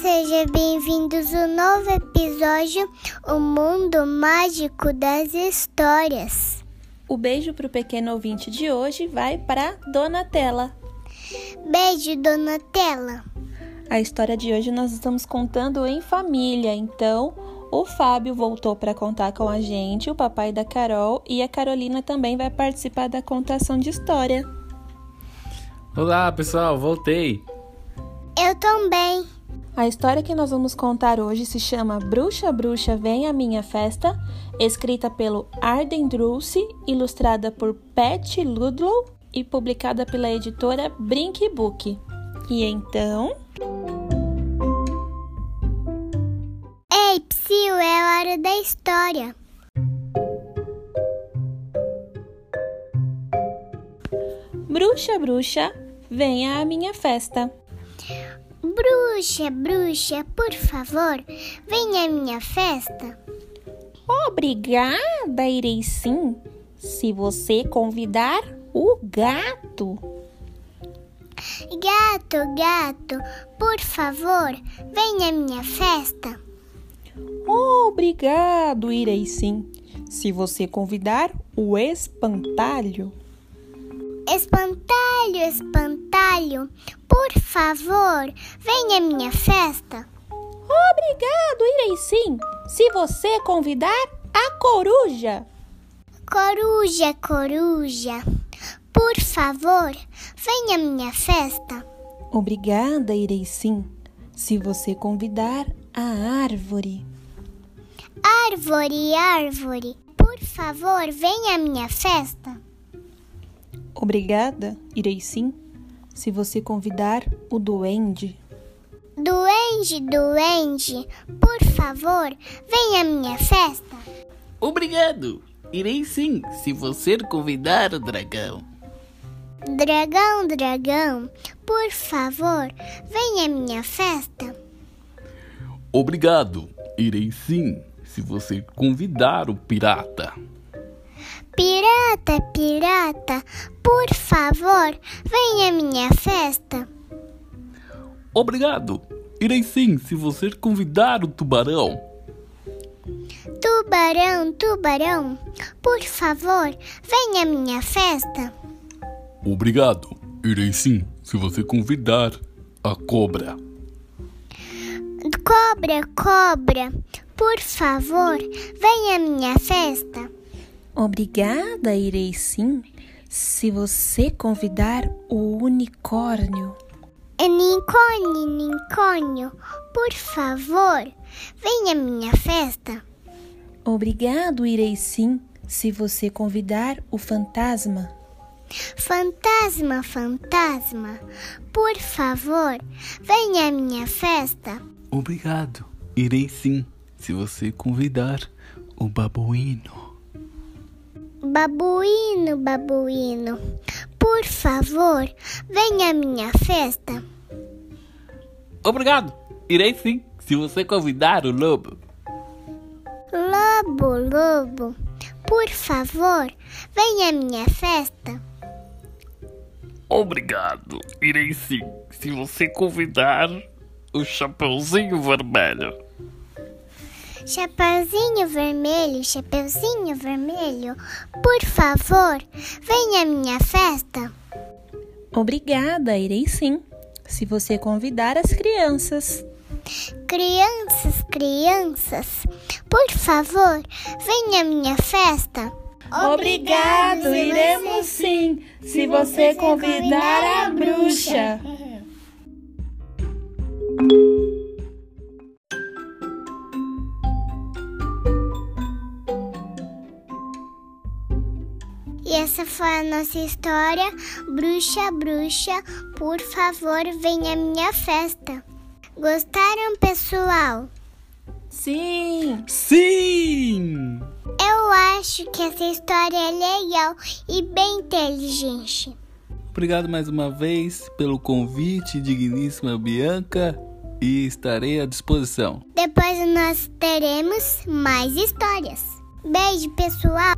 sejam bem-vindos ao novo episódio O Mundo Mágico das Histórias. O beijo para o pequeno ouvinte de hoje vai para Donatella. Beijo, Donatella. A história de hoje nós estamos contando em família, então o Fábio voltou para contar com a gente, o papai da Carol e a Carolina também vai participar da contação de história. Olá, pessoal, voltei. Eu também. A história que nós vamos contar hoje se chama Bruxa Bruxa Vem à Minha Festa, escrita pelo Arden Druce, ilustrada por Pat Ludlow e publicada pela editora Brink Book. E então. Ei, Psyu, é hora da história. Bruxa Bruxa, venha à minha festa. Bruxa, bruxa, por favor, venha à minha festa. Obrigada, irei sim, se você convidar o gato. Gato, gato, por favor, venha à minha festa. Obrigado, irei sim, se você convidar o espantalho. Espantalho, espantalho, por favor, venha à minha festa. Obrigado, irei sim, se você convidar a coruja. Coruja, coruja, por favor, venha à minha festa. Obrigada, irei sim, se você convidar a árvore. Árvore, árvore, por favor, venha à minha festa. Obrigada, irei sim, se você convidar o duende. Duende, duende, por favor, venha à minha festa. Obrigado. Irei sim, se você convidar o dragão. Dragão, dragão, por favor, venha à minha festa. Obrigado. Irei sim, se você convidar o pirata. Pirata, pirata, favor, venha à minha festa. Obrigado. Irei sim, se você convidar o tubarão. Tubarão, tubarão, por favor, venha à minha festa. Obrigado. Irei sim, se você convidar a cobra. Cobra, cobra, por favor, venha à minha festa. Obrigada, irei sim, se você convidar o unicórnio. Unicórnio, unicórnio, por favor, venha à minha festa. Obrigado, irei sim, se você convidar o fantasma. Fantasma, fantasma, por favor, venha à minha festa. Obrigado. Irei sim, se você convidar o babuíno. Babuíno, babuíno, por favor, venha à minha festa. Obrigado. Irei sim, se você convidar o lobo. Lobo, lobo, por favor, venha à minha festa. Obrigado. Irei sim, se você convidar o Chapeuzinho Vermelho. Chapeuzinho vermelho, chapeuzinho vermelho, por favor, venha à minha festa. Obrigada, irei sim, se você convidar as crianças. Crianças, crianças, por favor, venha à minha festa. Obrigado, iremos sim, se você convidar a bruxa. essa foi a nossa história. Bruxa, bruxa, por favor, venha à minha festa. Gostaram, pessoal? Sim, Sim! Eu acho que essa história é legal e bem inteligente. Obrigado mais uma vez pelo convite, digníssima Bianca, e estarei à disposição. Depois nós teremos mais histórias. Beijo, pessoal!